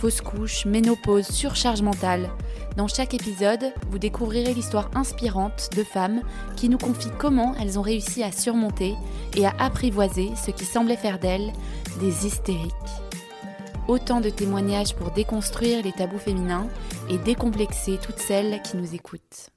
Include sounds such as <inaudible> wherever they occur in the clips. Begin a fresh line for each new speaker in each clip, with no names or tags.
fausse couche, ménopause, surcharge mentale. Dans chaque épisode, vous découvrirez l'histoire inspirante de femmes qui nous confient comment elles ont réussi à surmonter et à apprivoiser ce qui semblait faire d'elles des hystériques. Autant de témoignages pour déconstruire les tabous féminins et décomplexer toutes celles qui nous écoutent.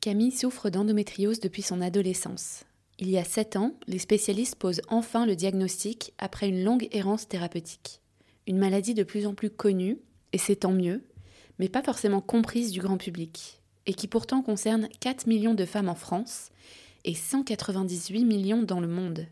Camille souffre d'endométriose depuis son adolescence. Il y a 7 ans, les spécialistes posent enfin le diagnostic après une longue errance thérapeutique. Une maladie de plus en plus connue, et c'est tant mieux, mais pas forcément comprise du grand public, et qui pourtant concerne 4 millions de femmes en France et 198 millions dans le monde.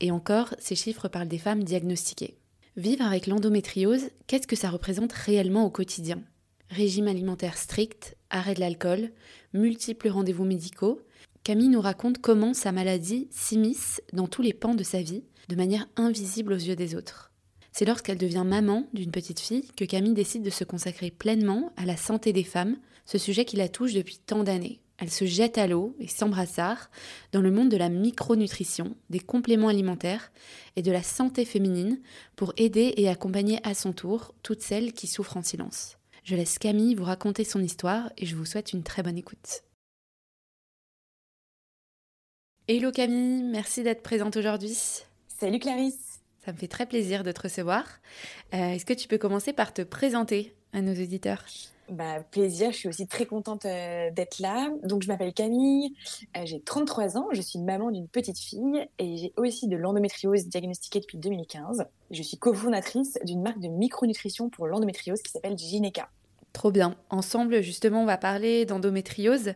Et encore, ces chiffres parlent des femmes diagnostiquées. Vivre avec l'endométriose, qu'est-ce que ça représente réellement au quotidien? Régime alimentaire strict, arrêt de l'alcool, multiples rendez-vous médicaux, Camille nous raconte comment sa maladie s'immisce dans tous les pans de sa vie, de manière invisible aux yeux des autres. C'est lorsqu'elle devient maman d'une petite fille que Camille décide de se consacrer pleinement à la santé des femmes, ce sujet qui la touche depuis tant d'années. Elle se jette à l'eau et s'embrassard dans le monde de la micronutrition, des compléments alimentaires et de la santé féminine pour aider et accompagner à son tour toutes celles qui souffrent en silence. Je laisse Camille vous raconter son histoire et je vous souhaite une très bonne écoute. Hello Camille, merci d'être présente aujourd'hui.
Salut Clarisse.
Ça me fait très plaisir de te recevoir. Euh, est-ce que tu peux commencer par te présenter à nos auditeurs?
Bah, plaisir, je suis aussi très contente euh, d'être là. Donc, je m'appelle Camille, euh, j'ai 33 ans, je suis maman d'une petite fille et j'ai aussi de l'endométriose diagnostiquée depuis 2015. Je suis cofondatrice d'une marque de micronutrition pour l'endométriose qui s'appelle Gineca.
Trop bien. Ensemble, justement, on va parler d'endométriose,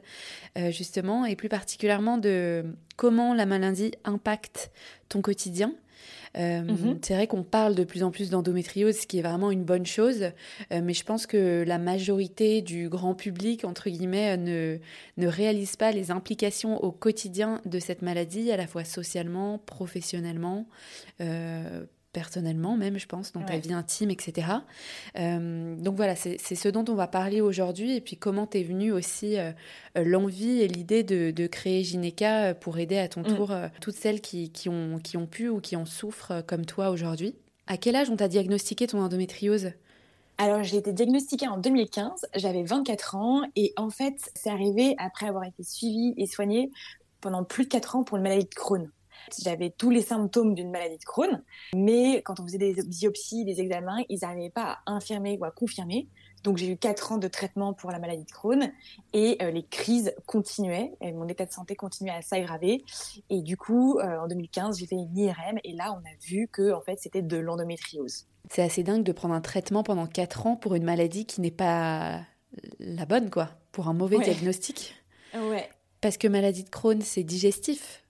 euh, justement, et plus particulièrement de comment la maladie impacte ton quotidien. Euh, mhm. C'est vrai qu'on parle de plus en plus d'endométriose, ce qui est vraiment une bonne chose, euh, mais je pense que la majorité du grand public, entre guillemets, ne, ne réalise pas les implications au quotidien de cette maladie, à la fois socialement, professionnellement, personnellement même, je pense, dans ta vie intime, etc. Euh, donc voilà, c'est ce dont on va parler aujourd'hui et puis comment t'es venue aussi euh, euh, l'envie et l'idée de, créer Gineca pour aider à ton mm. tour toutes celles qui, qui, ont, qui ont pu ou qui en souffrent comme toi aujourd'hui. À quel âge on t'a diagnostiqué ton endométriose?
Alors, j'ai été diagnostiquée en 2015, j'avais 24 ans et en fait, c'est arrivé après avoir été suivie et soignée pendant plus de 4 ans pour une maladie de Crohn. J'avais tous les symptômes d'une maladie de Crohn, mais quand on faisait des biopsies, des examens, ils n'arrivaient pas à infirmer ou à confirmer. Donc j'ai eu quatre ans de traitement pour la maladie de Crohn et euh, les crises continuaient, et mon état de santé continuait à s'aggraver. Et du coup, euh, en 2015, j'ai fait une IRM et là, on a vu que en fait, c'était de l'endométriose.
C'est assez dingue de prendre un traitement pendant quatre ans pour une maladie qui n'est pas la bonne, quoi, pour un mauvais diagnostic.
Ouais.
Parce que maladie de Crohn, c'est digestif.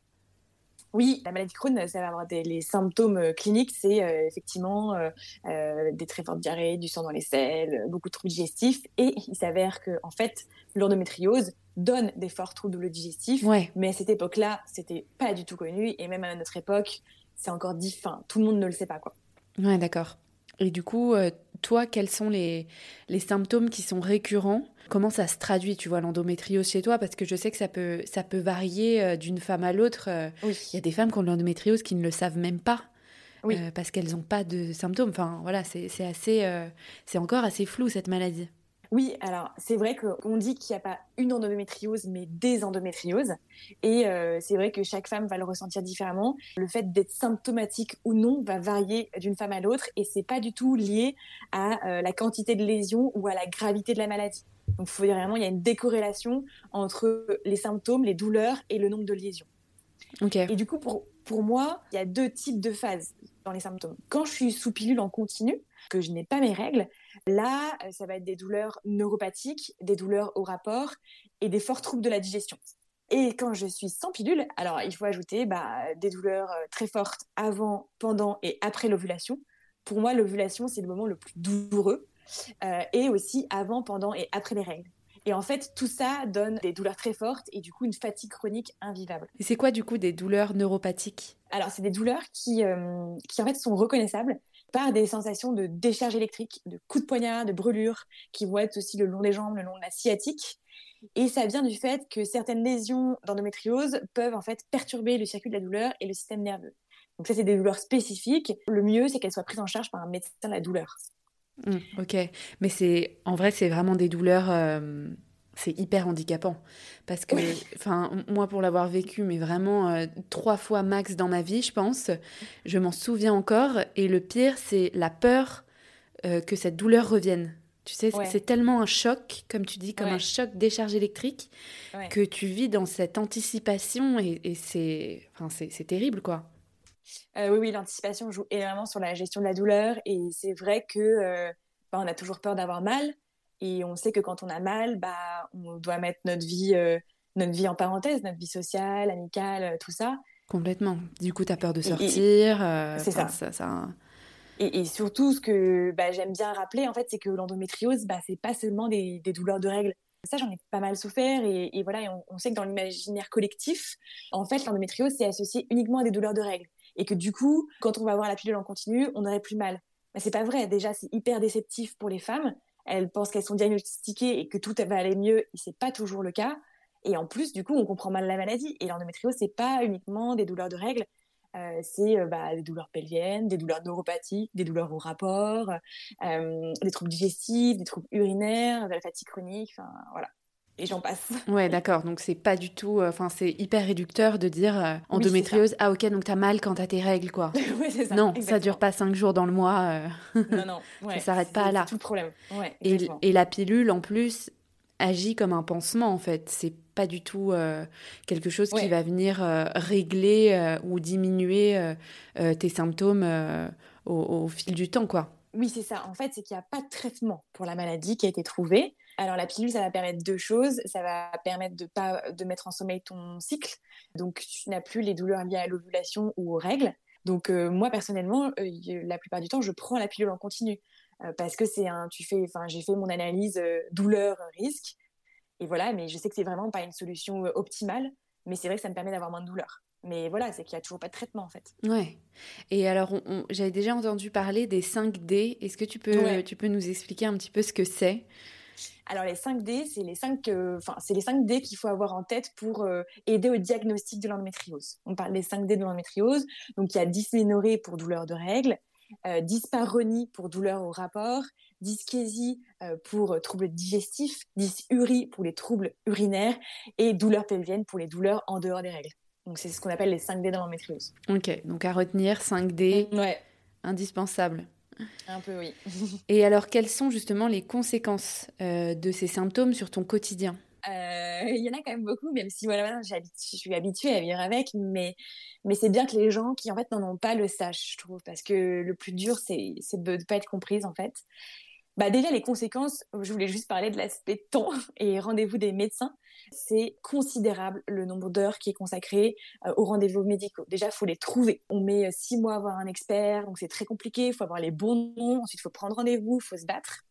Oui, la maladie Crohn, ça va avoir des, les symptômes euh, cliniques, c'est euh, effectivement euh, des très fortes diarrhées, du sang dans les selles, beaucoup de troubles digestifs, et il s'avère que en fait, l'endométriose donne des forts troubles digestifs, mais à cette époque-là, c'était pas du tout connu, et même à notre époque, c'est encore dit, tout le monde ne le sait pas, quoi.
Ouais, d'accord. Et du coup, toi, quels sont les, les symptômes qui sont récurrents? Comment ça se traduit, tu vois, l'endométriose chez toi? Parce que je sais que ça peut, ça peut varier euh, d'une femme à l'autre. Euh, il y a des femmes qui ont de l'endométriose qui ne le savent même pas. Oui. Euh, parce qu'elles n'ont pas de symptômes. Enfin, voilà, c'est assez, c'est encore assez flou cette maladie.
Oui, alors c'est vrai qu'on dit qu'il n'y a pas une endométriose, mais des endométrioses. Et c'est vrai que chaque femme va le ressentir différemment. Le fait d'être symptomatique ou non va varier d'une femme à l'autre et c'est pas du tout lié à la quantité de lésions ou à la gravité de la maladie. Donc, il faut dire vraiment, il y a une décorrélation entre les symptômes, les douleurs et le nombre de lésions. Et du coup, pour, pour moi, il y a deux types de phases dans les symptômes. Quand je suis sous pilule en continu, que je n'ai pas mes règles, là, ça va être des douleurs neuropathiques, des douleurs au rapport et des forts troubles de la digestion. Et quand je suis sans pilule, alors il faut ajouter bah, des douleurs euh, très fortes avant, pendant et après l'ovulation, pour moi, l'ovulation, c'est le moment le plus douloureux, et aussi avant, pendant et après les règles. Et en fait, tout ça donne des douleurs très fortes et du coup une fatigue chronique invivable.
Et c'est quoi du coup des douleurs neuropathiques?
Alors, c'est des douleurs qui, qui en fait sont reconnaissables par des sensations de décharge électrique, de coups de poignard, de brûlures, qui vont être aussi le long des jambes, le long de la sciatique. Et ça vient du fait que certaines lésions d'endométriose peuvent en fait perturber le circuit de la douleur et le système nerveux. Donc ça, c'est des douleurs spécifiques. Le mieux, c'est qu'elles soient prises en charge par un médecin de la douleur.
Mmh, ok, mais c'est en vrai, c'est vraiment des douleurs. Euh, c'est hyper handicapant. Parce que, enfin, moi pour l'avoir vécu, mais vraiment euh, trois fois max dans ma vie, je pense, je m'en souviens encore. Et le pire, c'est la peur euh, que cette douleur revienne. Tu sais, c'est tellement un choc, comme tu dis, comme un choc décharge électrique, que tu vis dans cette anticipation et, et c'est, enfin, c'est terrible, quoi.
Euh, oui, oui, l'anticipation joue énormément sur la gestion de la douleur. Et c'est vrai que bah, on a toujours peur d'avoir mal, et on sait que quand on a mal, bah, on doit mettre notre vie, euh, notre vie en parenthèse, notre vie sociale, amicale, euh, tout ça.
Complètement. Du coup, tu as peur de sortir.
Euh, c'est ça. ça, Et, surtout, ce que bah, j'aime bien rappeler, en fait, c'est que l'endométriose, bah, c'est pas seulement des, douleurs de règles. Ça, j'en ai pas mal souffert. Et, voilà, on, sait que dans l'imaginaire collectif, en fait, l'endométriose, c'est associé uniquement à des douleurs de règles. Et que du coup, quand on va avoir la pilule en continu, on n'aurait plus mal. Mais c'est pas vrai. Déjà, c'est hyper déceptif pour les femmes elles pensent qu'elles sont diagnostiquées et que tout va aller mieux, et c'est pas toujours le cas. Et en plus, du coup, on comprend mal la maladie. Et l'endométriose, c'est pas uniquement des douleurs de règles, euh, c'est euh, bah, des douleurs pelviennes, des douleurs neuropathiques, des douleurs au rapport, euh, des troubles digestifs, des troubles urinaires, de la fatigue chronique, enfin voilà et j'en passe.
Ouais, d'accord. Donc c'est pas du tout, enfin c'est hyper réducteur de dire endométriose. ah ok, donc t'as mal quand t'as tes règles, quoi. <laughs>
oui, c'est ça.
Non, ça dure pas cinq jours dans le mois.
non, non. <laughs>
Ouais, ça s'arrête pas là.
C'est tout le problème. Ouais,
et, et, la pilule, en plus, agit comme un pansement, en fait. C'est pas du tout quelque chose qui va venir régler ou diminuer tes symptômes au, au, fil du temps, quoi.
Oui, c'est ça. En fait, c'est qu'il n'y a pas de traitement pour la maladie qui a été trouvé. Alors la pilule, ça va permettre deux choses. Ça va permettre de pas de mettre en sommeil ton cycle, donc tu n'as plus les douleurs liées à l'ovulation ou aux règles. Donc euh, moi personnellement, euh, la plupart du temps, je prends la pilule en continu euh, parce que c'est un, tu fais, enfin j'ai fait mon analyse douleur risque et voilà, mais je sais que c'est vraiment pas une solution optimale, mais c'est vrai que ça me permet d'avoir moins de douleur. Mais voilà, c'est qu'il n'y a toujours pas de traitement en fait.
Ouais. Et alors, j'avais déjà entendu parler des 5D. Est-ce que tu peux, tu peux nous expliquer un petit peu ce que c'est?
Alors les 5D, c'est les 5, euh, enfin c'est les 5 D qu'il faut avoir en tête pour euh, aider au diagnostic de l'endométriose. On parle des 5 D de l'endométriose. Donc il y a dysménorrhée pour douleur de règles, euh, dysparonie pour douleur au rapport, dyschésie pour troubles digestifs, dysurie pour les troubles urinaires et douleur pelvienne pour les douleurs en dehors des règles. Donc c'est ce qu'on appelle les 5 D de l'endométriose.
Ok, donc à retenir 5 D.
Ouais.
Indispensable.
Un peu, oui. <laughs>
Et alors, quelles sont justement les conséquences euh, de ces symptômes sur ton quotidien?
Euh, il y en a quand même beaucoup, même si voilà, je suis habituée à vivre avec, mais, mais c'est bien que les gens qui en fait n'en ont pas le sachent, je trouve, parce que le plus dur, c'est de ne pas être comprise en fait. Bah déjà les conséquences, je voulais juste parler de l'aspect temps <laughs> et rendez-vous des médecins. C'est considérable le nombre d'heures qui est consacré euh, aux rendez-vous médicaux. Déjà, faut les trouver. On met euh, six mois à avoir un expert, donc c'est très compliqué. Il faut avoir les bons noms. Ensuite, il faut prendre rendez-vous, il faut se battre.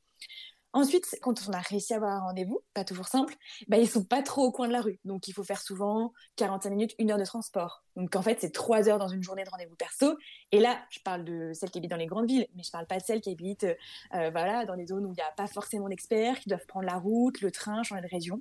Ensuite, quand on a réussi à avoir un rendez-vous, pas toujours simple, bah, ils sont pas trop au coin de la rue. Donc, il faut faire souvent 45 minutes, une heure de transport. Donc, en fait, c'est trois heures dans une journée de rendez-vous perso. Et là, je parle de celles qui habitent dans les grandes villes, mais je parle pas de celles qui habitent, euh, voilà, dans des zones où il n'y a pas forcément d'experts, qui doivent prendre la route, le train, changer de région.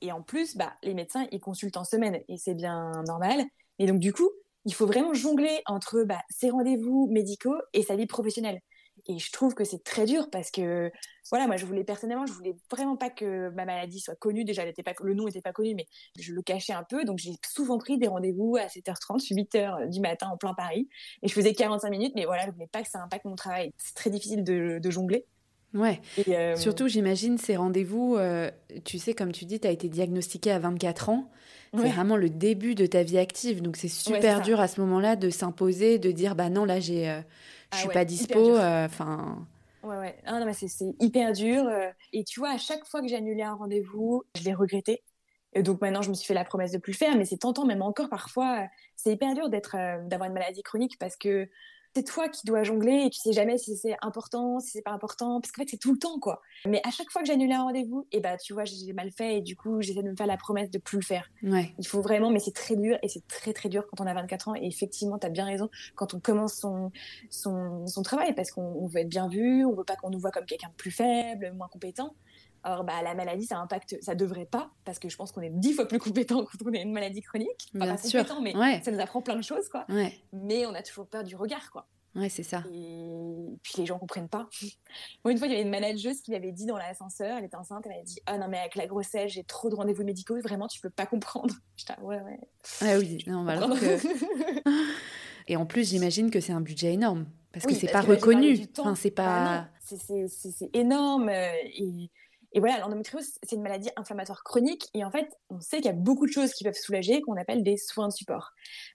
Et en plus, bah, les médecins, ils consultent en semaine et c'est bien normal. Et donc, du coup, il faut vraiment jongler entre bah, ses rendez-vous médicaux et sa vie professionnelle. Et je trouve que c'est très dur parce que, voilà, moi, je voulais personnellement, je voulais vraiment pas que ma maladie soit connue. Déjà, elle était pas, le nom n'était pas connu, mais je le cachais un peu. Donc, j'ai souvent pris des rendez-vous à 7h30, 8h du matin en plein Paris. Et je faisais 45 minutes, mais voilà, je voulais pas que ça impacte mon travail. C'est très difficile de, jongler.
Ouais. Euh, Surtout, j'imagine ces rendez-vous, euh, tu sais, comme tu dis, tu as été diagnostiquée à 24 ans. C'est vraiment le début de ta vie active. Donc, c'est super dur à ce moment-là de s'imposer, de dire, bah non, là, j'ai euh, je ah suis pas dispo. Euh, enfin.
ouais, ouais. Ah, non, mais c'est hyper dur. Euh. Et tu vois, à chaque fois que j'ai annulé un rendez-vous, je l'ai regretté. Et donc maintenant, je me suis fait la promesse de plus faire, mais c'est tentant, même encore parfois. C'est hyper dur d'être, euh, d'avoir une maladie chronique parce que c'est toi qui dois jongler et tu sais jamais si c'est important, si c'est pas important, parce qu'en fait c'est tout le temps quoi. Mais à chaque fois que j'annule un rendez-vous, et eh bah tu vois j'ai mal fait et du coup j'essaie de me faire la promesse de plus le faire.
Ouais.
Il faut vraiment, mais c'est très dur et c'est très très dur quand on a 24 ans et effectivement tu as bien raison quand on commence son son, son travail parce qu'on veut être bien vu, on veut pas qu'on nous voit comme quelqu'un de plus faible, moins compétent. Or, bah, la maladie, ça impacte, ça devrait pas, parce que je pense qu'on est dix fois plus compétent <laughs> quand on a une maladie chronique.
Bien
pas
sûr.
compétent, mais
Ouais.
ça nous apprend plein de choses, quoi.
Ouais,
Mais on a toujours peur du regard, quoi.
ouais c'est ça.
Et puis les gens comprennent pas. <laughs> Moi, une fois, il y avait une manageuse qui m'avait dit dans l'ascenseur, elle était enceinte, elle m'avait dit Ah non, mais avec la grossesse, j'ai trop de rendez-vous médicaux, vraiment, tu peux pas comprendre. <laughs> J'étais ah, ouais, ouais.
Ah oui, non, bah alors que... Et en plus, j'imagine que c'est un budget énorme. Parce que
Oui,
c'est pas
que
reconnu. Enfin, c'est
Bah
pas.
non, c'est- c'est- c'est énorme. euh, Et, et voilà, l'endométriose, c'est une maladie inflammatoire chronique. Et en fait, on sait qu'il y a beaucoup de choses qui peuvent soulager, qu'on appelle des soins de support,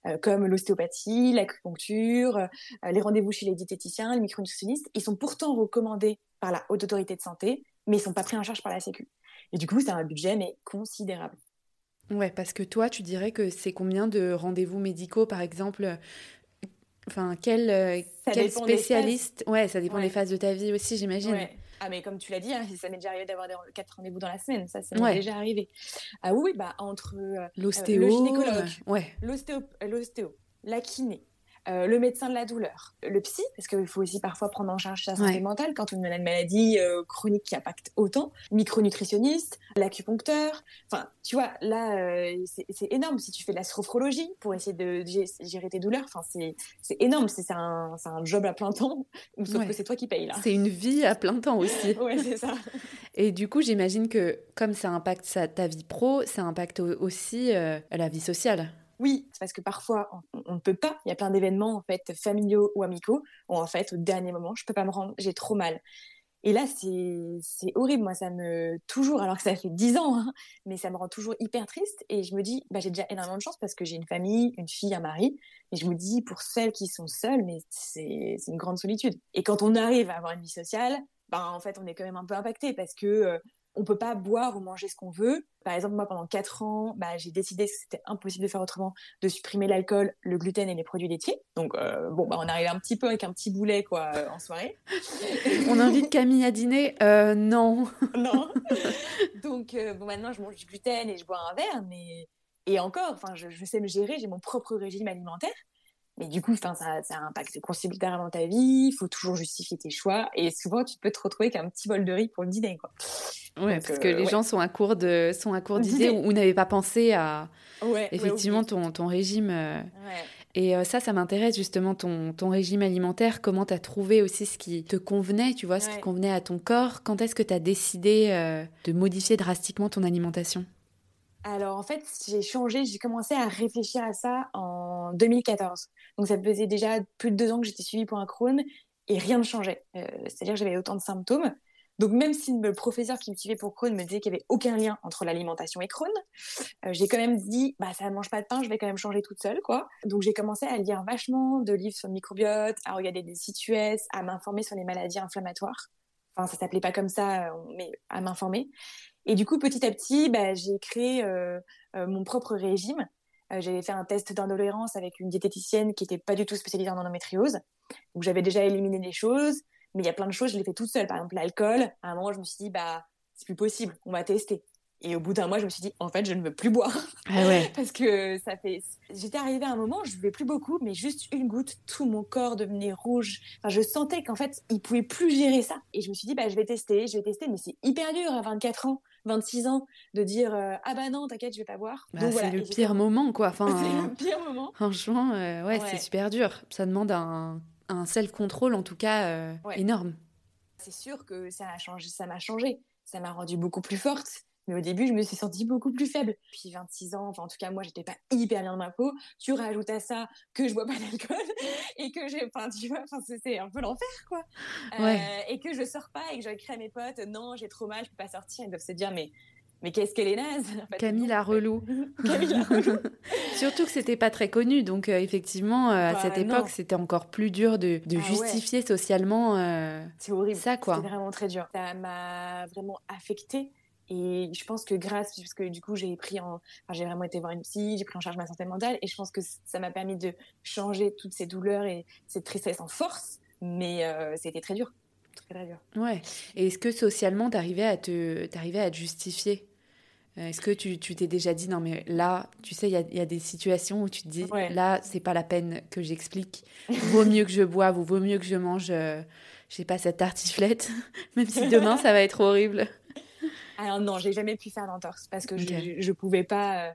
euh, comme l'ostéopathie, l'acupuncture, euh, les rendez-vous chez les diététiciens, les micronutritionnistes. Ils sont pourtant recommandés par la haute autorité de santé, mais ils sont pas pris en charge par la Sécu. Et du coup, c'est un budget, mais considérable.
Ouais, parce que toi, tu dirais que c'est combien de rendez-vous médicaux, par exemple Enfin, quel, euh, quel spécialiste? Ouais, ça dépend
Ouais.
des phases de ta vie aussi, j'imagine.
Ouais. Ah mais comme tu l'as dit, hein, ça m'est déjà arrivé d'avoir quatre rendez-vous dans la semaine, ça, ça m'est
Ouais.
déjà arrivé. Ah oui, bah entre euh,
L'ostéo.
le gynécologue.
euh, Ouais.
l'ostéo, l'ostéo, la kiné, euh, le médecin de la douleur, le psy, parce qu'il faut aussi parfois prendre en charge sa santé
Ouais.
mentale quand on a une maladie euh, chronique qui impacte autant, micronutritionniste, l'acupuncteur, enfin, tu vois, là, euh, c'est énorme. Si tu fais de la sophrologie pour essayer de gé- gérer tes douleurs, enfin, c'est énorme, c'est un, un job à plein temps, sauf
Ouais.
que c'est toi qui payes là.
C'est une vie à plein temps aussi. <laughs>
Ouais, c'est ça. <laughs>
Et du coup, j'imagine que comme ça impacte sa- ta vie pro, ça impacte au- aussi la vie sociale.
Oui, c'est parce que parfois on, ne peut pas. Il y a plein d'événements en fait familiaux ou amicaux où en fait au dernier moment je peux pas me rendre, j'ai trop mal. Et là c'est horrible. Moi ça me toujours alors que ça fait dix ans, hein, mais ça me rend toujours hyper triste. Et je me dis bah j'ai déjà énormément de chance parce que j'ai une famille, une fille, un mari. Et je me dis pour celles qui sont seules, mais c'est c'est une grande solitude. Et quand on arrive à avoir une vie sociale, bah en fait on est quand même un peu impacté parce que euh, on peut pas boire ou manger ce qu'on veut. Par exemple, moi, pendant quatre ans, bah, j'ai décidé que c'était impossible de faire autrement, de supprimer l'alcool, le gluten et les produits laitiers. Donc, euh, bon, bah, on arrive un petit peu avec un petit boulet, quoi, euh, en soirée.
On invite <laughs> Camille à dîner Euh, Non.
non. <laughs> Donc, bon, maintenant, je mange du gluten et je bois un verre, mais et encore, enfin, je, je sais me gérer, j'ai mon propre régime alimentaire. Mais du coup, ça, ça impacte considérablement ta vie. Il faut toujours justifier tes choix, et souvent, tu peux te retrouver qu'un petit bol de riz pour le dîner, quoi.
Ouais,
Donc,
parce que
euh,
les
ouais.
gens sont à court de sont à court <laughs>
D'idées.
ou, ou n'avaient pas pensé à
Ouais,
effectivement
ouais,
ton, ton régime. euh. Et euh, ça, ça m'intéresse justement ton, ton régime alimentaire. Comment tu as trouvé aussi ce qui te convenait, tu vois, ce qui convenait à ton corps? Quand est-ce que tu as décidé euh, de modifier drastiquement ton alimentation?
Alors en fait, j'ai changé, j'ai commencé à réfléchir à ça en 2014. Donc ça faisait déjà plus de deux ans que j'étais suivie pour un Crohn et rien ne changeait. Euh, C'est-à-dire j'avais autant de symptômes. Donc même si le professeur qui me suivait pour Crohn me disait qu'il n'y avait aucun lien entre l'alimentation et Crohn, euh, j'ai quand même dit bah ça ne mange pas de pain, je vais quand même changer toute seule quoi. Donc j'ai commencé à lire vachement de livres sur le microbiote, à regarder des sites à m'informer sur les maladies inflammatoires. Enfin ça s'appelait pas comme ça, euh, mais à m'informer. Et du coup, petit à petit, bah, j'ai créé euh, euh, mon propre régime. Euh, j'avais fait un test d'intolérance avec une diététicienne qui n'était pas du tout spécialisée en endométriose. Donc j'avais déjà éliminé des choses, mais il y a plein de choses, je les fais toute seule. Par exemple, l'alcool, à un moment, je me suis dit, bah, c'est plus possible, on va tester. Et au bout d'un mois, je me suis dit, en fait, je ne veux plus boire.
Ah ouais. <laughs>
Parce que ça fait. J'étais arrivée à un moment, je buvais plus beaucoup, mais juste une goutte, tout mon corps devenait rouge. Enfin, je sentais qu'en fait, il pouvait plus gérer ça. Et je me suis dit, bah, je vais tester, je vais tester, mais c'est hyper dur à 24 ans, 26 ans, de dire, euh, ah bah non, t'inquiète, je vais pas boire.
Bah, c'est
voilà.
le pire moment, quoi. <laughs> Enfin,
C'est le pire moment.
franchement, euh, ouais,
Ouais.
c'est super dur. Ça demande un, un self-control, en tout cas, euh,
Ouais.
énorme.
C'est sûr que ça a changé, ça m'a changé. Ça m'a rendue beaucoup plus forte. Mais au début, je me suis sentie beaucoup plus faible. Puis 26 ans, enfin en tout cas moi, j'étais pas hyper bien dans ma peau. Tu rajoutes à ça que je bois pas d'alcool <laughs> et que j'ai, enfin tu vois, enfin c'est- c'est un peu l'enfer quoi. Euh,
Ouais.
et que je sors pas et que j'écris à mes potes, non j'ai trop mal, je peux pas sortir. Ils doivent se dire mais mais qu'est-ce qu'elle est naze.
Camille la relou.
Camille la relou.
Surtout que c'était pas très connu, donc euh, effectivement, euh, à
Bah,
cette époque, c'était encore plus dur de, de
Ah ouais.
justifier socialement euh,
C'est horrible.
ça, quoi.
C'était vraiment très dur. Ça m'a vraiment affectée. Et je pense que grâce, parce que du coup, j'ai pris en, enfin, j'ai vraiment été voir une psy, j'ai pris en charge ma santé mentale, et je pense que ça m'a permis de changer toutes ces douleurs et cette tristesse en force. Mais euh, c'était très dur, très, très dur.
Ouais. Et est-ce que socialement, t'arrivais à te, t'arrivais à te justifier? Euh, Est-ce que tu, tu t'es déjà dit non mais là, tu sais, il y, y a, des situations où tu te dis là, c'est pas la peine que j'explique. Vaut mieux que je boive ou vaut mieux que je mange, euh, je sais pas, cette tartiflette, <laughs> même si demain ça va être horrible.
Alors non, j'ai jamais pu faire d'entorse parce que je, je pouvais pas. Euh,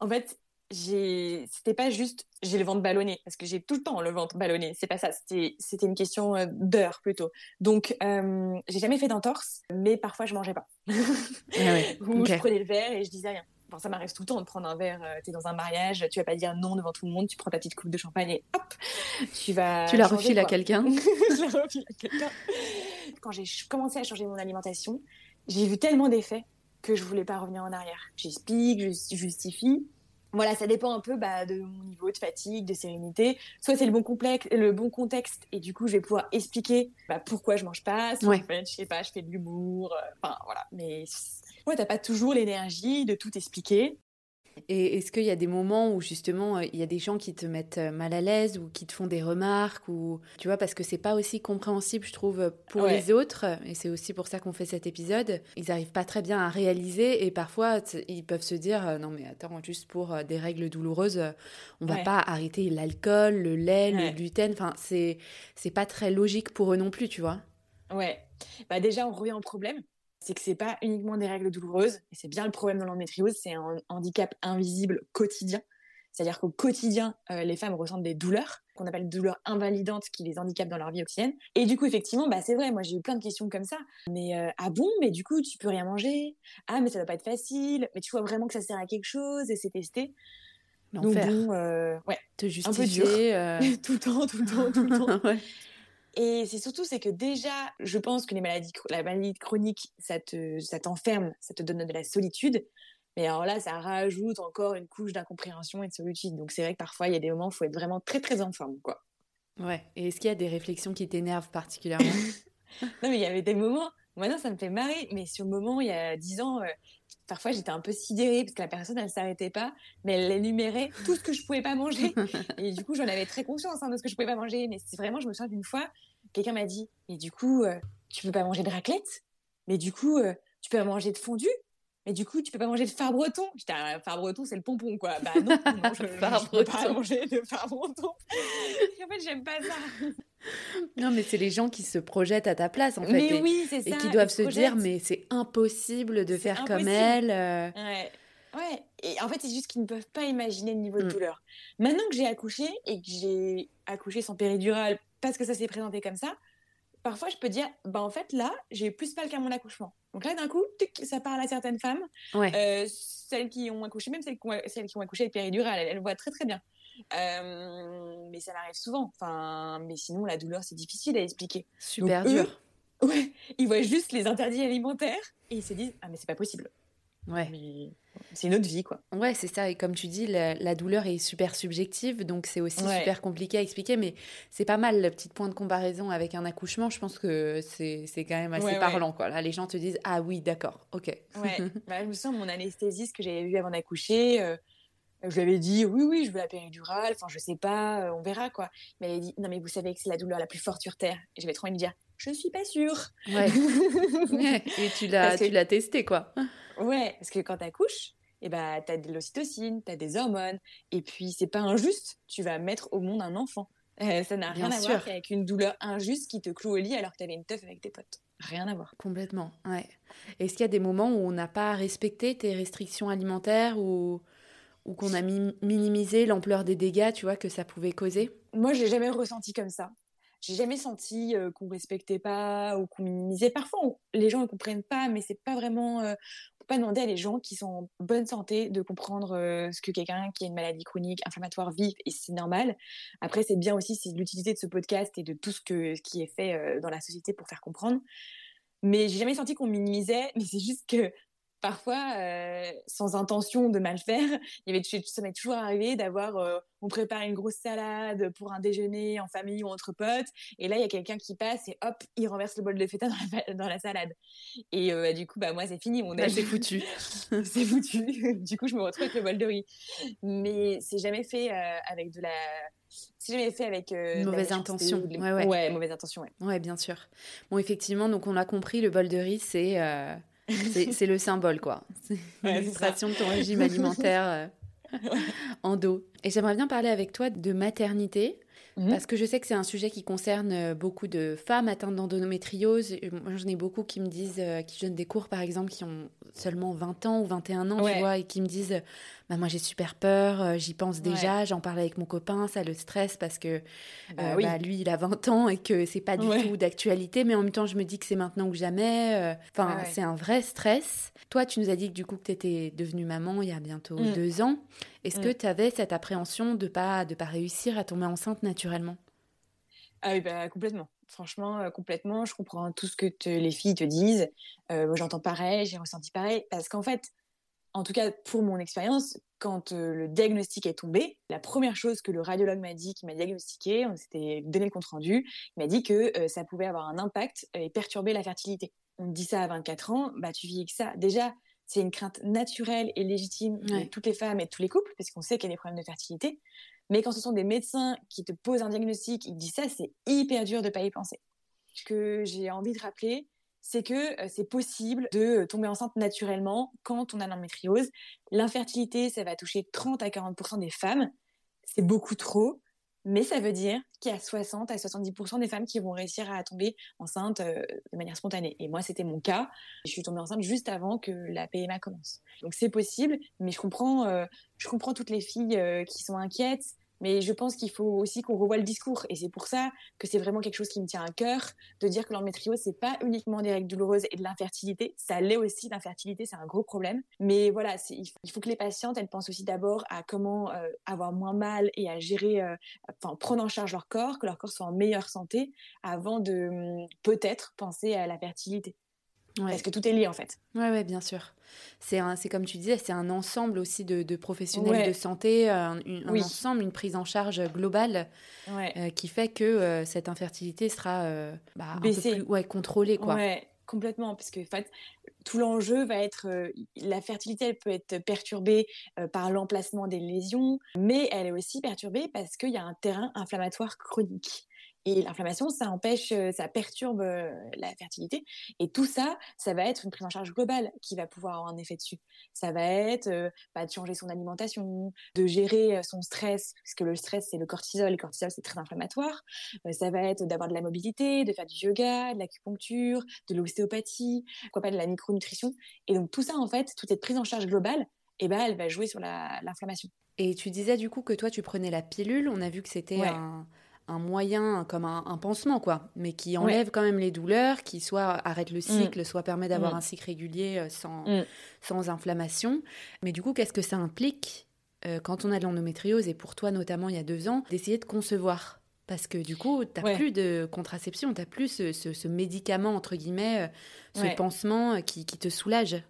en fait, j'ai, c'était pas juste j'ai le ventre ballonné parce que j'ai tout le temps le ventre ballonné. C'est pas ça. C'était, c'était une question euh, d'heure plutôt. Donc, euh, j'ai jamais fait d'entorse, mais parfois je mangeais pas. Ah <laughs> Ou je prenais le verre et je disais rien. Bon, ça m'arrive tout le temps de prendre un verre. tu t'es dans un mariage, tu vas pas dire non devant tout le monde. Tu prends ta petite coupe de champagne et hop, tu vas.
Tu la refiles à quelqu'un. <laughs>
je la refile à quelqu'un. Quand j'ai commencé à changer mon alimentation, j'ai vu tellement d'effets que je voulais pas revenir en arrière. J'explique, je justifie. Voilà, ça dépend un peu bah, de mon niveau de fatigue, de sérénité. Soit c'est le bon complexe, le bon contexte, et du coup je vais pouvoir expliquer bah, pourquoi je mange pas. Soit en fait, je sais pas, je fais de l'humour. Euh, enfin voilà, mais ouais, t'as pas toujours l'énergie de tout expliquer.
Et est-ce qu'il y a des moments où justement euh, il y a des gens qui te mettent euh, mal à l'aise ou qui te font des remarques ou tu vois parce que c'est pas aussi compréhensible je trouve pour les autres et c'est aussi pour ça qu'on fait cet épisode. Ils arrivent pas très bien à réaliser et parfois ils peuvent se dire euh, non mais attends juste pour des règles douloureuses on va pas arrêter l'alcool, le lait, le gluten. Enfin c'est c'est pas très logique pour eux non plus tu vois.
Ouais. Bah déjà on revient au problème c'est que c'est pas uniquement des règles douloureuses, et c'est bien le problème de l'endométriose, c'est un handicap invisible quotidien. C'est-à-dire qu'au quotidien, euh, les femmes ressentent des douleurs, qu'on appelle douleurs invalidantes qui les handicapent dans leur vie quotidienne. Et du coup, effectivement, bah, c'est vrai, moi j'ai eu plein de questions comme ça. Mais euh, ah bon, mais du coup, tu peux rien manger? Ah, mais ça va pas être facile. Mais tu vois vraiment que ça sert à quelque chose et c'est testé.
Donc bon,
euh, ouais,
te justifier
un peu dur. <laughs> tout le temps, tout le temps, tout le <laughs> temps. ouais. Et c'est surtout, c'est que déjà, je pense que les maladies, la maladie chronique, ça te, ça t'enferme, ça te donne de la solitude. Mais alors là, ça rajoute encore une couche d'incompréhension et de solitude. Donc c'est vrai que parfois, il y a des moments où il faut être vraiment très, très en forme, quoi.
Ouais. Et est-ce qu'il y a des réflexions qui t'énervent particulièrement? <laughs>
Non, mais il y avait des moments, maintenant, ça me fait marrer. Mais sur le moment, il y a dix ans, euh, parfois j'étais un peu sidérée parce que la personne elle s'arrêtait pas mais elle énumérait tout ce que je pouvais pas manger. <laughs> Et du coup j'en avais très conscience hein, de ce que je pouvais pas manger. Mais c'est vraiment je me souviens d'une fois quelqu'un m'a dit mais du coup euh, tu peux pas manger de raclette? Mais du coup euh, tu peux pas manger de fondue? Mais du coup, tu peux pas manger de phare breton. J'étais, un phare breton, c'est le pompon, quoi. Bah non, <laughs> non je, ne peux pas manger de phare breton. en fait, j'aime pas ça.
Non, mais c'est les gens qui se projettent à ta place, en fait.
Mais
et,
oui, c'est
ça. Et qui doivent se dire, mais c'est impossible de faire comme elle. Euh.
Ouais. Ouais. Et en fait, c'est juste qu'ils ne peuvent pas imaginer le niveau de mm. douleur. Maintenant que j'ai accouché et que j'ai accouché sans péridurale parce que ça s'est présenté comme ça, parfois je peux dire, bah en fait là, j'ai plus mal qu'à mon accouchement. Donc là, d'un coup, ça parle à certaines femmes, euh, celles qui ont accouché, même celles qui ont, celles qui ont accouché avec péridurale, elles, elles voient très très bien. Euh, mais ça m'arrive souvent. Enfin, mais sinon, la douleur, c'est difficile à expliquer.
Super dur.
ouais, ils voient juste les interdits alimentaires et ils se disent ah mais c'est pas possible.
Ouais.
C'est une autre vie, quoi.
Ouais, c'est ça. Et comme tu dis, la, douleur est super subjective, donc c'est aussi super compliqué à expliquer. Mais c'est pas mal, le petit point de comparaison avec un accouchement. Je pense que c'est quand même assez parlant, quoi. Là, les gens te disent Ah oui, d'accord, ok.
Ouais. <laughs> bah, je me sens, mon anesthésiste que j'avais vu avant d'accoucher, euh, je lui avais dit Oui, oui, je veux la péridurale. Enfin, je sais pas, euh, on verra, quoi. Mais elle dit Non, mais vous savez que c'est la douleur la plus forte sur Terre. Et j'avais trop envie de dire Je suis pas sûre.
Ouais. <laughs> Et tu l'as testé, quoi.
Ouais, parce que quand tu accouches, eh ben, tu as de l'ocytocine, tu as des hormones, et puis c'est pas injuste, tu vas mettre au monde un enfant. Euh, ça n'a rien à voir avec une douleur injuste qui te cloue au lit alors que tu avais une teuf avec tes potes. Rien à voir.
Complètement, ouais. Est-ce qu'il y a des moments où on n'a pas respecté tes restrictions alimentaires ou, ou qu'on a minimisé l'ampleur des dégâts, tu vois, que ça pouvait causer?
Moi, j'ai jamais ressenti comme ça j'ai jamais senti euh, qu'on respectait pas ou qu'on minimisait. Parfois, les gens ne comprennent pas, mais c'est pas vraiment. Euh, peut pas demander à les gens qui sont en bonne santé de comprendre euh, ce que quelqu'un qui a une maladie chronique inflammatoire vit, et c'est normal. Après, c'est bien aussi l'utilité de ce podcast et de tout ce, ce qui est fait dans la société pour faire comprendre. Mais j'ai jamais senti qu'on minimisait, <laughs> mais c'est juste que parfois, euh, sans intention de mal faire, il y avait, ça m'est toujours arrivé d'avoir, euh, on prépare une grosse salade pour un déjeuner en famille ou entre potes, et là il y a quelqu'un qui passe et hop, il renverse le bol de feta <laughs> dans la, dans la salade. Et euh, du coup, bah moi c'est fini, mon
bah, c'est foutu, <laughs>
c'est foutu. <laughs> du coup, je me retrouve avec le bol de riz. Mais c'est jamais fait avec de la c'est jamais fait avec
euh, mauvaise intention.
Ouais, ouais. ouais, mauvaise intention, ouais.
Ouais, bien sûr. Bon, effectivement, donc on a compris, le bol de riz, c'est c'est le symbole, quoi. C'est l'illustration de ton régime alimentaire euh, en dos. Et j'aimerais bien parler avec toi de maternité. Mhm. Parce que je sais que c'est un sujet qui concerne euh, beaucoup de femmes atteintes d'endométriose. Moi, j'en ai beaucoup qui me disent, euh, qui donnent des cours par exemple, qui ont seulement 20 ans ou 21 ans, tu vois, et qui me disent bah, Moi, j'ai super peur, euh, j'y pense déjà, j'en parle avec mon copain, ça le stresse parce que bah bah, lui, il a 20 ans et que c'est pas du tout d'actualité, mais en même temps, je me dis que c'est maintenant ou jamais. Enfin, c'est un vrai stress. Toi, tu nous as dit que du coup, que tu étais devenue maman il y a bientôt mm. deux ans. Est-ce mm. que tu avais cette appréhension de pas de pas réussir à tomber enceinte naturellement?
Ah oui, bah, complètement. Franchement, euh, complètement. Je comprends tout ce que les filles te disent. Euh, moi, j'entends pareil, j'ai ressenti pareil. Parce qu'en fait, en tout cas pour mon expérience, quand euh, le diagnostic est tombé, la première chose que le radiologue m'a dit, qui m'a diagnostiqué, on s'était donné le compte rendu, il m'a dit que ça pouvait avoir un impact et perturber la fertilité. On te dit ça à 24 ans, bah tu vis avec ça. Déjà, c'est une crainte naturelle et légitime de toutes les femmes et de tous les couples, parce qu'on sait qu'il y a des problèmes de fertilité. Mais quand ce sont des médecins qui te posent un diagnostic, ils te disent ça, c'est hyper dur de pas y penser. Ce que j'ai envie de rappeler, c'est que c'est possible de tomber enceinte naturellement quand on a l'endométriose. L'infertilité, ça va toucher 30 à 40% des femmes. C'est beaucoup trop. Mais ça veut dire qu'il y a 60 à 70% des femmes qui vont réussir à tomber enceinte de manière spontanée. Et moi, c'était mon cas. Je suis tombée enceinte juste avant que la PMA commence. Donc c'est possible, mais je comprends, je comprends toutes les filles qui sont inquiètes. Mais je pense qu'il faut aussi qu'on revoie le discours. Et c'est pour ça que c'est vraiment quelque chose qui me tient à cœur, de dire que l'endométriose, c'est pas uniquement des règles douloureuses et de l'infertilité. Ça l'est aussi, l'infertilité, c'est un gros problème. Mais voilà, il faut que les patientes, elles pensent aussi d'abord à comment euh, avoir moins mal et à gérer, euh, enfin, prendre en charge leur corps, que leur corps soit en meilleure santé, avant de hum, peut-être penser à la fertilité. Parce que tout est lié en fait.
Oui, ouais, bien sûr. C'est comme tu disais, c'est un ensemble aussi de, professionnels de santé, euh, un, ensemble, une prise en charge globale euh, qui fait que euh, cette infertilité sera bah, un peu plus ouais, contrôlée. Quoi.
Ouais, complètement. Parce que en fait, tout l'enjeu va être la fertilité, elle peut être perturbée par l'emplacement des lésions, mais elle est aussi perturbée parce qu'il y a un terrain inflammatoire chronique. Et l'inflammation, ça empêche, euh, ça perturbe euh, la fertilité. Et tout ça, ça va être une prise en charge globale qui va pouvoir avoir un effet dessus. Ça va être euh, bah, de changer son alimentation, de gérer son stress, parce que le stress, c'est le cortisol. Le cortisol, c'est très inflammatoire. ça va être d'avoir de la mobilité, de faire du yoga, de l'acupuncture, de l'ostéopathie, quoi pas de la micronutrition. Et donc tout ça, en fait, toute cette prise en charge globale, eh ben, elle va jouer sur l'inflammation.
Et tu disais du coup que toi, tu prenais la pilule. On a vu que c'était un un moyen comme un, pansement, quoi, mais qui enlève quand même les douleurs, qui soit arrête le mm. cycle, soit permet d'avoir mm. un cycle régulier euh, sans, mm. sans inflammation. Mais du coup, qu'est-ce que ça implique euh, quand on a de l'endométriose, et pour toi notamment il y a deux ans, d'essayer de concevoir? Parce que du coup, tu n'as plus de contraception, tu n'as plus ce, médicament, entre guillemets, euh, ce pansement qui, qui te soulage.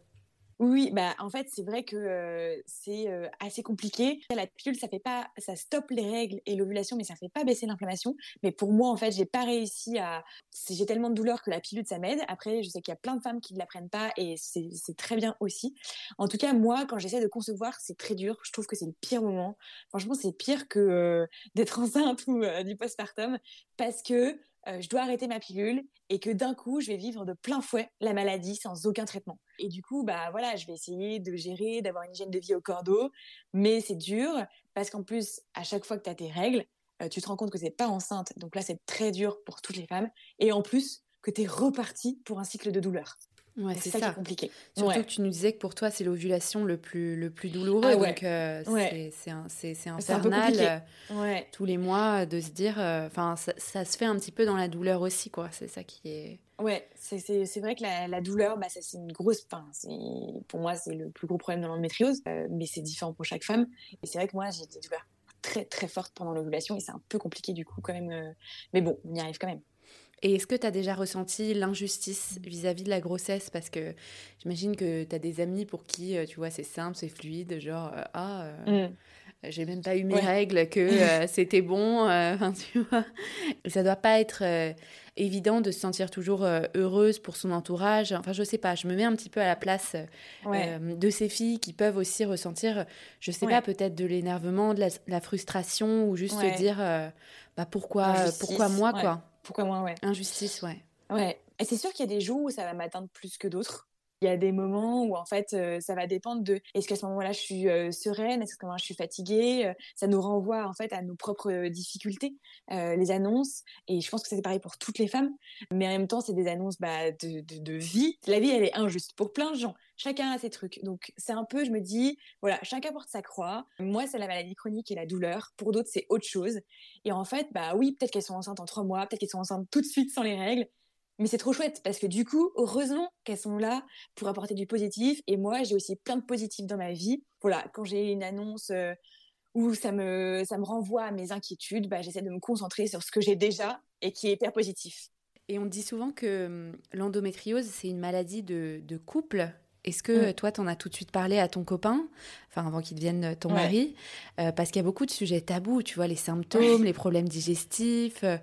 Oui, bah en fait c'est vrai que c'est assez compliqué. La pilule ça fait pas, ça stoppe les règles et l'ovulation, mais ça fait pas baisser l'inflammation. Mais pour moi en fait j'ai pas réussi à, j'ai tellement de douleur que la pilule ça m'aide. Après je sais qu'il y a plein de femmes qui ne la prennent pas et c'est très bien aussi. En tout cas moi quand j'essaie de concevoir c'est très dur. Je trouve que c'est le pire moment. Franchement c'est pire que d'être enceinte ou du postpartum parce que je dois arrêter ma pilule et que d'un coup, je vais vivre de plein fouet la maladie sans aucun traitement. Et du coup, bah voilà, je vais essayer de gérer, d'avoir une hygiène de vie au cordeau, mais c'est dur parce qu'en plus, à chaque fois que tu as tes règles, euh, tu te rends compte que c'est pas enceinte. Donc là, c'est très dur pour toutes les femmes. Et en plus, que tu es reparti pour un cycle de douleur.
Ouais, c'est ça,
qui est compliqué.
Surtout que tu nous disais que pour toi, c'est l'ovulation le plus, le plus douloureux. Ah donc, euh, c'est infernal euh, tous les mois de se dire. Euh, enfin, ça, se fait un petit peu dans la douleur aussi, quoi. C'est ça qui est.
Ouais, c'est vrai que la, douleur, bah, c'est une grosse. Enfin, pour moi, c'est le plus gros problème dans l'endométriose, mais c'est différent pour chaque femme. Et c'est vrai que moi, j'ai des douleurs très, très fortes pendant l'ovulation et c'est un peu compliqué du coup, quand même. mais bon, on y arrive quand même.
Et est-ce que tu as déjà ressenti l'injustice vis-à-vis de la grossesse? Parce que j'imagine que tu as des amis pour qui, tu vois, c'est simple, c'est fluide, genre, ah, mm j'ai même pas eu mes règles, que <laughs> euh, c'était bon. Euh, enfin, tu vois. Ça doit pas être euh, évident de se sentir toujours heureuse pour son entourage. Enfin, je sais pas, je me mets un petit peu à la place de ces filles qui peuvent aussi ressentir, je sais pas, peut-être de l'énervement, de la, frustration ou juste se dire, bah pourquoi, pourquoi moi, quoi.
Pourquoi moi, ouais.
Injustice, ouais.
Ouais. Et c'est sûr qu'il y a des jours où ça va m'atteindre plus que d'autres? Il y a des moments où en fait euh, ça va dépendre de est-ce qu'à ce, moment-là je suis euh, sereine, est-ce que je suis fatiguée? Euh, ça nous renvoie en fait à nos propres difficultés, les annonces. Et je pense que c'est pareil pour toutes les femmes. Mais en même temps c'est des annonces bah, de, de, de, vie. La vie elle est injuste pour plein de gens. Chacun a ses trucs. Donc c'est un peu, je me dis, voilà, chacun porte sa croix. Moi c'est la maladie chronique et la douleur. Pour d'autres c'est autre chose. Et en fait bah oui peut-être qu'elles sont enceintes en trois mois, peut-être qu'elles sont enceintes tout de suite sans les règles. Mais c'est trop chouette parce que du coup, heureusement qu'elles sont là pour apporter du positif. Et moi, j'ai aussi plein de positifs dans ma vie. Voilà, quand j'ai une annonce euh, où ça me, ça me renvoie à mes inquiétudes, bah, j'essaie de me concentrer sur ce que j'ai déjà et qui est hyper positif.
Et on dit souvent que hum, l'endométriose, c'est une maladie de, de couple est-ce que mm. toi, tu en as tout de suite parlé à ton copain, enfin avant qu'il devienne ton mari euh, Parce qu'il y a beaucoup de sujets tabous, tu vois, les symptômes, les problèmes digestifs, euh,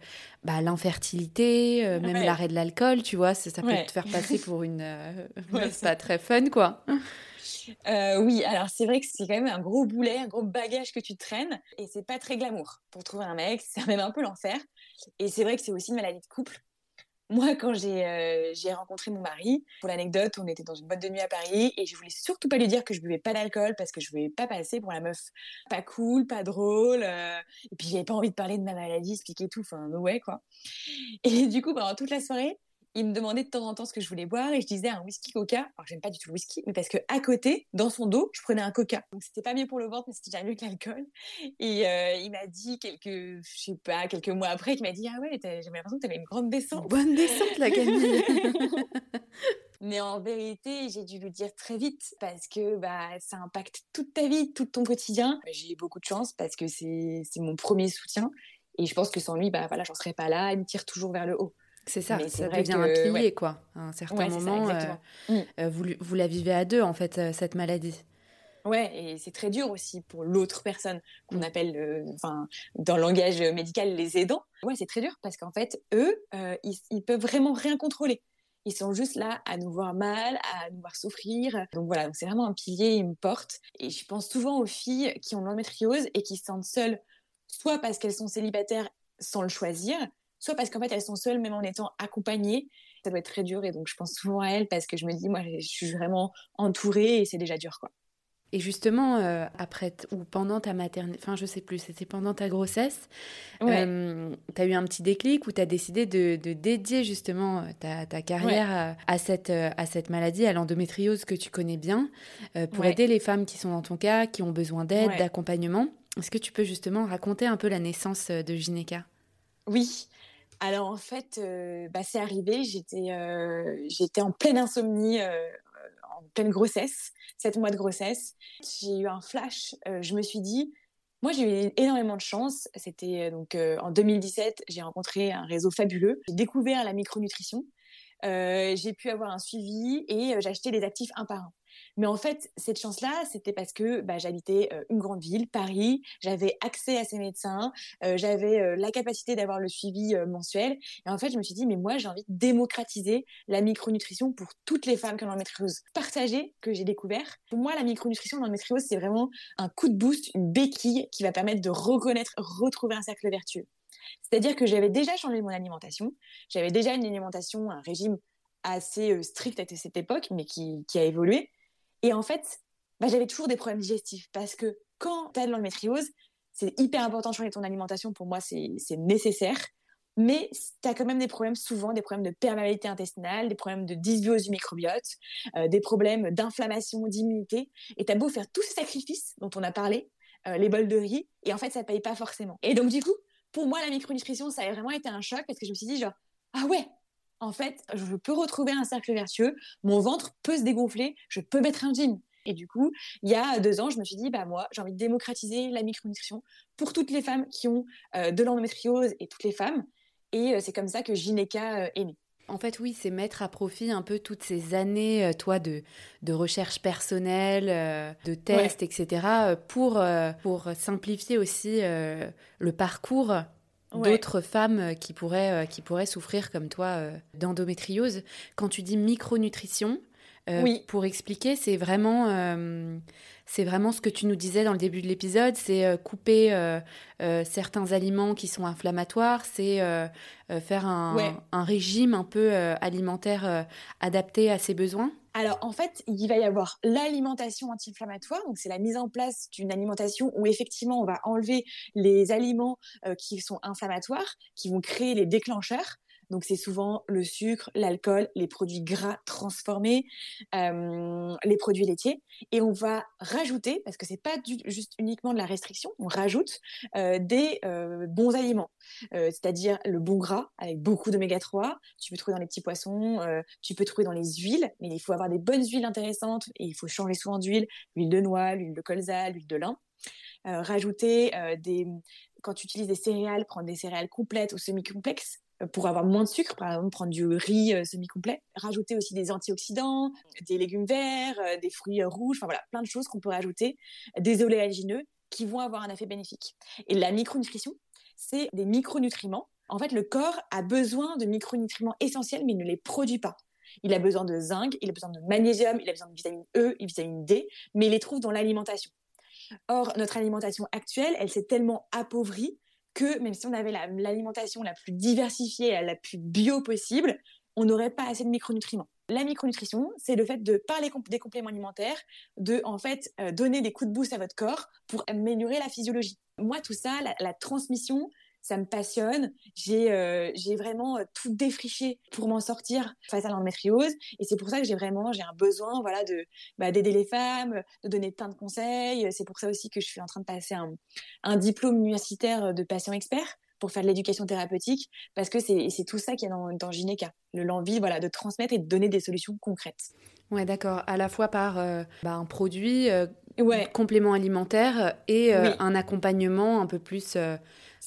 bah, l'infertilité, euh, même l'arrêt de l'alcool, tu vois, ça, peut te faire passer pour une <laughs> pas très fun, quoi.
oui, alors c'est vrai que c'est quand même un gros boulet, un gros bagage que tu traînes, et c'est pas très glamour. Pour trouver un mec, c'est même un peu l'enfer. Et c'est vrai que c'est aussi une maladie de couple moi, quand euh, j'ai rencontré mon mari, pour l'anecdote, on était dans une boîte de nuit à Paris et je voulais surtout pas lui dire que je buvais pas d'alcool parce que je voulais pas passer pour la meuf pas cool, pas drôle. Euh, et puis j'avais pas envie de parler de ma maladie, expliquer tout. Enfin, ouais quoi. Et du coup, pendant toute la soirée, il me demandait de temps en temps ce que je voulais boire et je disais un whisky coca. Alors j'aime pas du tout le whisky, mais parce que à côté, dans son dos, je prenais un coca. Donc c'était pas mieux pour le ventre, mais c'était déjà mieux que l'alcool. Et euh, il m'a dit quelques, je sais pas, quelques mois après, il m'a dit ah ouais, j'ai l'impression que tu avais une grande descente.
Bonne descente la Camille. <laughs>
mais en vérité, j'ai dû lui dire très vite parce que bah ça impacte toute ta vie, tout ton quotidien. J'ai beaucoup de chance parce que c'est mon premier soutien. Et je pense que sans lui, bah voilà, j'en serais pas là. Il me tire toujours vers le haut.
C'est ça, ça devient un pilier, quoi. À un certain moment, euh, mm. euh, vous, vous, la vivez à deux, en fait, euh, cette maladie.
Ouais, et c'est très dur aussi pour l'autre personne qu'on mm. appelle, enfin, dans le langage médical, les aidants. Ouais, c'est très dur parce qu'en fait, eux, ils, ils, peuvent vraiment rien contrôler. Ils sont juste là à nous voir mal, à nous voir souffrir. Donc voilà, c'est vraiment un pilier, ils me portent. Et je pense souvent aux filles qui ont l'endométriose et qui se sentent seules, soit parce qu'elles sont célibataires sans le choisir, soit parce qu'en fait elles sont seules même en étant accompagnées. Ça doit être très dur et donc je pense souvent à elles parce que je me dis moi je suis vraiment entourée et c'est déjà dur quoi.
Et justement, euh, après ou pendant ta maternité, enfin je sais plus, c'était pendant ta grossesse, euh, tu as eu un petit déclic où tu as décidé de, dédier justement euh, ta, carrière à, cette, à cette maladie, à l'endométriose que tu connais bien, pour aider les femmes qui sont dans ton cas, qui ont besoin d'aide, d'accompagnement. Est-ce que tu peux justement raconter un peu la naissance de Gynéca
Oui, alors en fait, euh, bah, c'est arrivé, j'étais euh, j'étais en pleine insomnie, euh, en pleine grossesse, sept mois de grossesse. J'ai eu un flash, je me suis dit, moi j'ai eu énormément de chance, c'était donc en 2017, j'ai rencontré un réseau fabuleux, j'ai découvert la micronutrition, j'ai pu avoir un suivi et j'ai acheté des actifs un par un. Mais en fait, cette chance-là, c'était parce que bah, j'habitais euh, une grande ville, Paris, j'avais accès à ces médecins, euh, j'avais euh, la capacité d'avoir le suivi mensuel. Et en fait, je me suis dit, mais moi, j'ai envie de démocratiser la micronutrition pour toutes les femmes qui ont l'endométriose. Partager que j'ai découvert. Pour moi, la micronutrition l'endométriose, c'est vraiment un coup de boost, une béquille qui va permettre de reconnaître, retrouver un cercle vertueux. C'est-à-dire que j'avais déjà changé mon alimentation, j'avais déjà une alimentation, un régime assez strict à cette époque, mais qui a évolué. Et en fait, bah, j'avais toujours des problèmes digestifs parce que quand tu as de l'endométriose, c'est hyper important de changer ton alimentation. Pour moi, c'est nécessaire. Mais tu as quand même des problèmes, souvent des problèmes de perméabilité intestinale, des problèmes de dysbiose du microbiote, euh, des problèmes d'inflammation, d'immunité. Et tu as beau faire tous ces sacrifices dont on a parlé, euh, les bols de riz, et en fait, ça ne paye pas forcément. Et donc, du coup, pour moi, la micronutrition, ça a vraiment été un choc parce que je me suis dit, genre, ah ouais, en fait, je peux retrouver un cercle vertueux, mon ventre peut se dégonfler, je peux mettre un gym. Et du coup, il y a deux ans, je me suis dit, bah moi, j'ai envie de démocratiser la micronutrition pour toutes les femmes qui ont euh, de l'endométriose et toutes les femmes. Et c'est comme ça que Gineca est né.
En fait, oui, c'est mettre à profit un peu toutes ces années, toi, de, de recherche personnelle, de tests, etc., pour, pour simplifier aussi le parcours d'autres femmes qui pourraient, qui pourraient souffrir comme toi d'endométriose. Quand tu dis micronutrition, oui. pour expliquer, c'est vraiment c'est vraiment ce que tu nous disais dans le début de l'épisode, c'est euh, couper euh, euh, certains aliments qui sont inflammatoires, c'est faire un, régime un peu alimentaire adapté à ses besoins.
Alors en fait, il va y avoir l'alimentation anti-inflammatoire, donc c'est la mise en place d'une alimentation où effectivement on va enlever les aliments qui sont inflammatoires, qui vont créer les déclencheurs. Donc c'est souvent le sucre, l'alcool, les produits gras transformés, euh, les produits laitiers. Et on va rajouter, parce que c'est pas juste uniquement de la restriction, on rajoute euh, des euh, bons aliments, c'est-à-dire le bon gras avec beaucoup d'oméga 3. Tu peux trouver dans les petits poissons, tu peux trouver dans les huiles, mais il faut avoir des bonnes huiles intéressantes et il faut changer souvent d'huile, l'huile de noix, l'huile de colza, l'huile de lin. rajouter des quand tu utilises des céréales, prendre des céréales complètes ou semi-complexes, pour avoir moins de sucre, par exemple prendre du riz euh, semi-complet, rajouter aussi des antioxydants, des légumes verts, euh, des fruits euh, rouges, enfin voilà, plein de choses qu'on peut rajouter, des oléagineux qui vont avoir un effet bénéfique. Et la micronutrition, c'est des micronutriments. En fait, le corps a besoin de micronutriments essentiels, mais il ne les produit pas. Il a besoin de zinc, il a besoin de magnésium, il a besoin de vitamine E, de vitamine D, mais il les trouve dans l'alimentation. Or, notre alimentation actuelle, elle s'est tellement appauvrie que même si on avait l'alimentation la, plus diversifiée, la plus bio possible, on n'aurait pas assez de micronutriments. La micronutrition, c'est le fait de, par des compléments alimentaires, de en fait euh, donner des coups de boost à votre corps pour améliorer la physiologie. Moi, tout ça, la transmission, ça me passionne. J'ai euh, j'ai vraiment euh, tout défriché pour m'en sortir face à l'endométriose. Et c'est pour ça que j'ai vraiment j'ai un besoin voilà de bah, d'aider les femmes, de donner plein de conseils. C'est pour ça aussi que je suis en train de passer un, un diplôme universitaire de patient expert pour faire de l'éducation thérapeutique parce que c'est tout ça qui est dans, dans Gineca, l'envie voilà de transmettre et de donner des solutions concrètes.
Ouais, d'accord. À la fois par euh, bah, un produit, complément alimentaire et un accompagnement un peu plus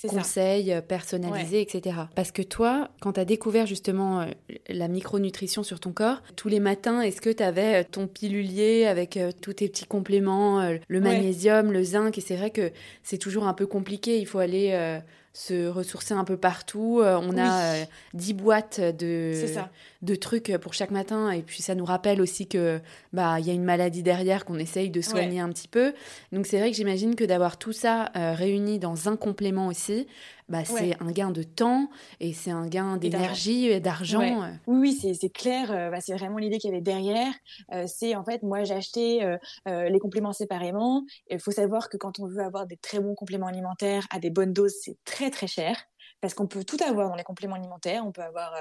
conseils euh, personnalisés, etc. Parce que toi, quand tu as découvert justement euh, la micronutrition sur ton corps, tous les matins, est-ce que tu avais euh, ton pilulier avec tous tes petits compléments, le magnésium, le zinc? Et c'est vrai que c'est toujours un peu compliqué. Il faut aller se ressourcer un peu partout. On a 10 euh, boîtes de, de trucs pour chaque matin et puis ça nous rappelle aussi que bah il y a une maladie derrière qu'on essaye de soigner un petit peu. Donc c'est vrai que j'imagine que d'avoir tout ça euh, réuni dans un complément aussi, bah, c'est un gain de temps et c'est un gain d'énergie et d'argent.
Oui, oui c'est clair. Euh, bah, c'est vraiment l'idée qu'il y avait derrière. Euh, c'est en fait, moi, j'ai acheté euh, les compléments séparément. Il faut savoir que quand on veut avoir des très bons compléments alimentaires à des bonnes doses, c'est très très cher parce qu'on peut tout avoir dans les compléments alimentaires. On peut avoir, euh,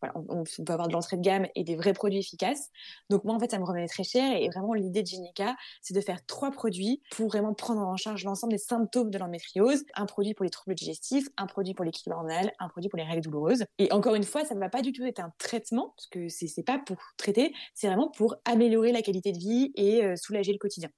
voilà, on, peut avoir de l'entrée de gamme et des vrais produits efficaces. Donc moi, en fait, ça me revenait très cher. Et vraiment, l'idée de Ginica, c'est de faire trois produits pour vraiment prendre en charge l'ensemble des symptômes de l'endométriose. Un produit pour les troubles digestifs, un produit pour l'équilibre hormonal, un produit pour les règles douloureuses. Et encore une fois, ça ne va pas du tout être un traitement, parce que c'est pas pour traiter, c'est vraiment pour améliorer la qualité de vie et euh, soulager le quotidien.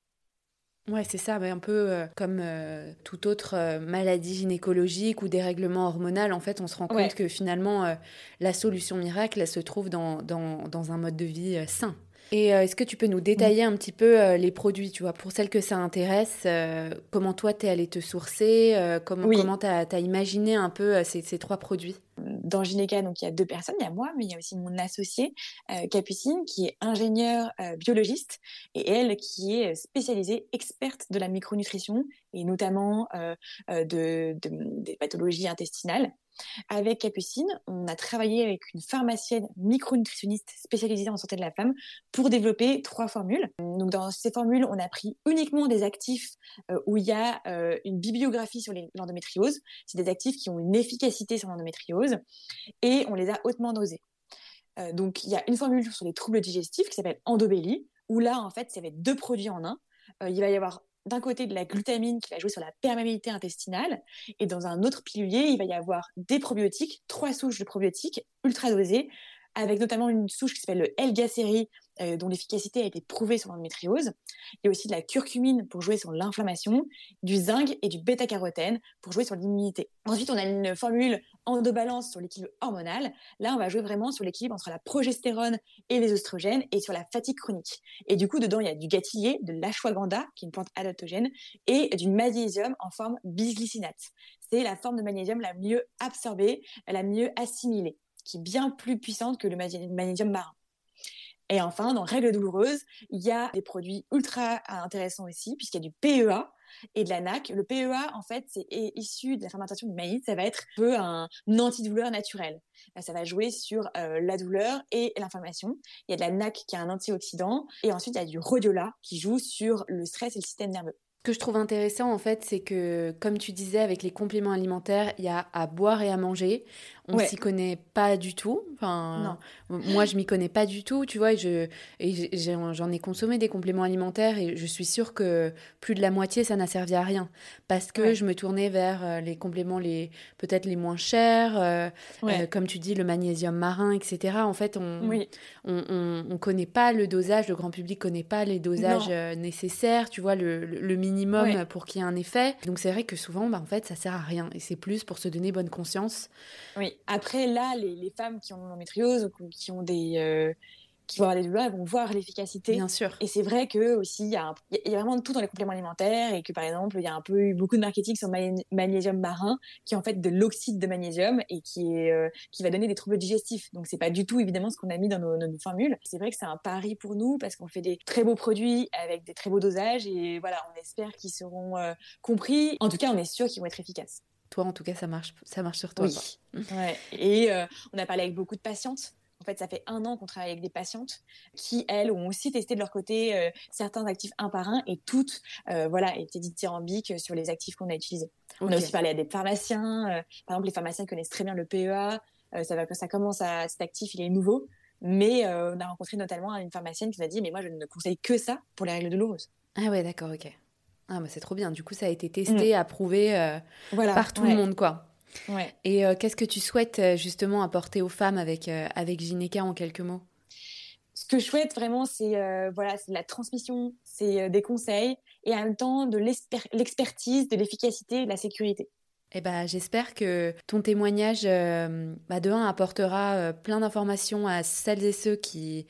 Ouais, c'est ça, un peu euh, comme euh, toute autre euh, maladie gynécologique ou dérèglement hormonal, en fait, on se rend compte que finalement, la solution miracle, elle se trouve dans, dans, dans un mode de vie sain. Et est-ce que tu peux nous détailler un petit peu les produits, tu vois, pour celles que ça intéresse, comment toi, tu es allé te sourcer, comment comment tu as, imaginé un peu ces, ces trois produits?
Dans Gineca, donc il y a deux personnes, il y a moi, mais il y a aussi mon associé euh, Capucine, qui est ingénieure euh, biologiste, et elle qui est spécialisée experte de la micronutrition et notamment euh, de, des pathologies intestinales. Avec Capucine, on a travaillé avec une pharmacienne micronutritionniste spécialisée en santé de la femme pour développer trois formules. Donc dans ces formules, on a pris uniquement des actifs où il y a une bibliographie sur l'endométriose. C'est des actifs qui ont une efficacité sur l'endométriose et on les a hautement dosés. Euh, donc, il y a une formule sur les troubles digestifs qui s'appelle Endobelly, où là, en fait, ça va être deux produits en un. Euh, il va y avoir d'un côté de la glutamine qui va jouer sur la perméabilité intestinale, et dans un autre pilulier, il va y avoir des probiotiques, trois souches de probiotiques ultra dosées, avec notamment une souche qui s'appelle le L-Gaceri, euh, dont l'efficacité a été prouvée sur l'endométriose. Il y a aussi de la curcumine pour jouer sur l'inflammation, du zinc et du bêta-carotène pour jouer sur l'immunité. Ensuite, on a une formule endobalance sur l'équilibre hormonal. Là, on va jouer vraiment sur l'équilibre entre la progestérone et les oestrogènes et sur la fatigue chronique. Et du coup, dedans, il y a du gatillé, de l'ashwagandha, qui est une plante adaptogène, et du magnésium en forme bisglycinate. C'est la forme de magnésium la mieux absorbée, la mieux assimilée, qui est bien plus puissante que le magnésium marin. Et enfin, dans Règles douloureuses, il y a des produits ultra intéressants aussi, puisqu'il y a du PEA et de la NAC. Le PEA, en fait, c'est issu de la fermentation du maïs. Ça va être un peu un antidouleur naturel. Ça va jouer sur euh, la douleur et l'inflammation. Il y a de la NAC qui est un antioxydant. Et ensuite, il y a du rhodiola qui joue sur le stress et le système nerveux.
Ce que je trouve intéressant, en fait, c'est que, comme tu disais, avec les compléments alimentaires, il y a à boire et à manger. On s'y connaît pas du tout. Enfin, moi, je m'y connais pas du tout, tu vois. Et, je, et j'en ai consommé des compléments alimentaires et je suis sûre que plus de la moitié, ça n'a servi à rien. Parce que je me tournais vers euh, les compléments les peut-être les moins chers, euh, euh, comme tu dis, le magnésium marin, etc. En fait, on on, on, connaît pas le dosage, le grand public connaît pas les dosages nécessaires, tu vois, le, le minimum pour qu'il y ait un effet. Donc c'est vrai que souvent, bah, en fait, ça sert à rien. Et c'est plus pour se donner bonne conscience.
Oui. Après, là, les, femmes qui ont l'endométriose ou qui ont des, euh, qui vont avoir des douleurs, elles vont voir l'efficacité.
Bien sûr.
Et c'est vrai que aussi, il y, a vraiment de tout dans les compléments alimentaires et que par exemple, il y a un peu eu beaucoup de marketing sur le magnésium marin, qui est en fait de l'oxyde de magnésium et qui est euh, qui va donner des troubles digestifs. Donc c'est pas du tout évidemment ce qu'on a mis dans nos, nos formules. C'est vrai que c'est un pari pour nous parce qu'on fait des très beaux produits avec des très beaux dosages et voilà, on espère qu'ils seront euh, compris. En tout cas, on est sûr qu'ils vont être efficaces.
Toi, en tout cas, ça marche, ça marche sur toi.
Oui. <laughs> Ouais. Et euh, on a parlé avec beaucoup de patientes en fait, ça fait un an qu'on travaille avec des patientes qui, elles, ont aussi testé de leur côté euh, certains actifs un par un et toutes, euh, voilà, étaient dithyrambiques sur les actifs qu'on a utilisés. On a aussi parlé à des pharmaciens. Euh, par exemple, les pharmaciens connaissent très bien le PEA. ça va ça commence à cet actif, il est nouveau. Mais on a rencontré notamment une pharmacienne qui nous a dit, mais moi, je ne conseille que ça pour les règles douloureuses.
Ah ouais, d'accord, ok. Ah bah c'est trop bien. Du coup, ça a été testé, mm. approuvé par tout le monde, quoi. Et euh, qu'est-ce que tu souhaites euh, justement apporter aux femmes avec, euh, avec Gineca en quelques mots?
Ce que je souhaite vraiment, c'est voilà, de la transmission, c'est des conseils et en même temps de l'expertise, de l'efficacité de la sécurité.
Eh ben, j'espère que ton témoignage, bah, de un, apportera plein d'informations à celles et ceux qui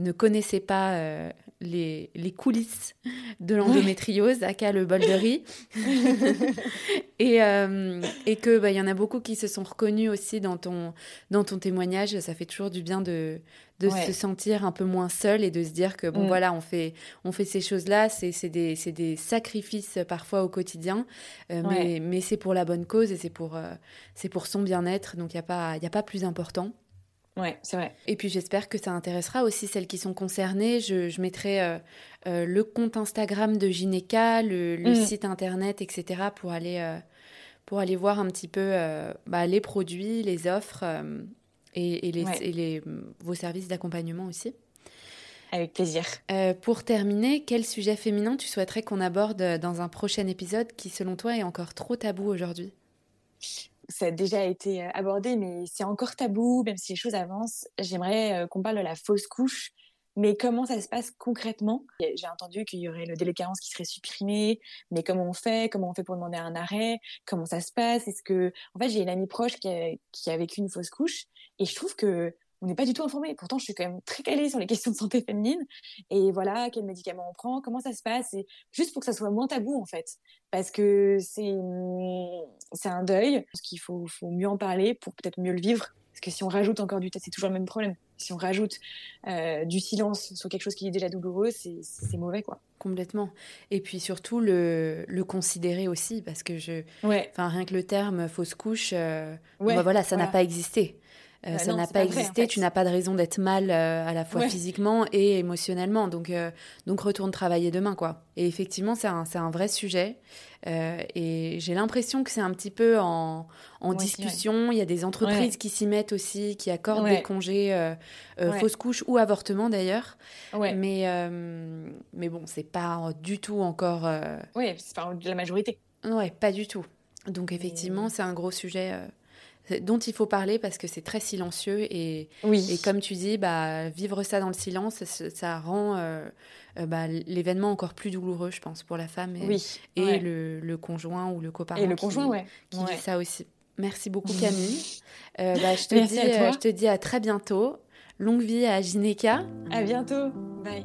ne connaissaient pas euh, les, les, coulisses de l'endométriose, aka le bol de riz. <laughs> et, euh, et que bah, y en a beaucoup qui se sont reconnus aussi dans ton, dans ton témoignage. Ça fait toujours du bien de, de se sentir un peu moins seul et de se dire que bon mm. voilà, on fait, on fait ces choses-là, c'est des, des sacrifices parfois au quotidien, euh, mais, mais c'est pour la bonne cause et c'est pour, c'est pour son bien-être. Donc il n'y a, pas, a pas plus important.
Ouais, c'est vrai.
Et puis j'espère que ça intéressera aussi celles qui sont concernées. Je, mettrai euh, euh, le compte Instagram de Gineca, le, mm. site internet, etc. pour aller, euh, pour aller voir un petit peu bah, les produits, les offres et, les, et les, vos services d'accompagnement aussi.
Avec plaisir.
pour terminer, quel sujet féminin tu souhaiterais qu'on aborde dans un prochain épisode qui, selon toi, est encore trop tabou aujourd'hui?
Ça a déjà été abordé, mais c'est encore tabou, même si les choses avancent. J'aimerais qu'on parle de la fausse couche, mais comment ça se passe concrètement? J'ai entendu qu'il y aurait le délai carence qui serait supprimé, mais comment on fait? Comment on fait pour demander un arrêt? Comment ça se passe? Est-ce que, en fait, j'ai une amie proche qui a, qui a vécu une fausse couche, et je trouve que on n'est pas du tout informé. Pourtant, je suis quand même très calée sur les questions de santé féminine. Et voilà, quels médicaments on prend, comment ça se passe, et juste pour que ça soit moins tabou en fait, parce que c'est c'est un deuil, parce qu'il faut, faut mieux en parler pour peut-être mieux le vivre. Parce que si on rajoute encore du, c'est toujours le même problème. Si on rajoute euh, du silence sur quelque chose qui est déjà douloureux, c'est mauvais quoi.
Complètement. Et puis surtout le, le considérer aussi, parce que je,
ouais.
enfin rien que le terme fausse couche, euh, bah voilà, ça n'a pas existé. Euh, bah ça n'a pas existé, tu n'as pas de raison d'être mal euh, à la fois physiquement et émotionnellement. Donc, euh, donc retourne travailler demain, quoi. Et effectivement, c'est un, un, vrai sujet. et j'ai l'impression que c'est un petit peu en, en discussion. Il y a des entreprises qui s'y mettent aussi, qui accordent des congés fausse couche ou avortement d'ailleurs. Mais, mais bon, c'est pas du tout encore.
Oui, c'est pas la majorité.
Ouais, pas du tout. Donc effectivement, c'est un gros sujet dont il faut parler parce que c'est très silencieux et,
oui.
et comme tu dis, bah, vivre ça dans le silence, ça, rend euh, euh, bah, l'événement encore plus douloureux, je pense, pour la femme et, et le, conjoint ou le coparent.
Et le conjoint, ouais.
Qui vit ça aussi. Merci beaucoup Camille. <laughs> Euh, bah, je, te dis, je te dis à très bientôt. Longue vie à Gineca.
À bientôt. Bye.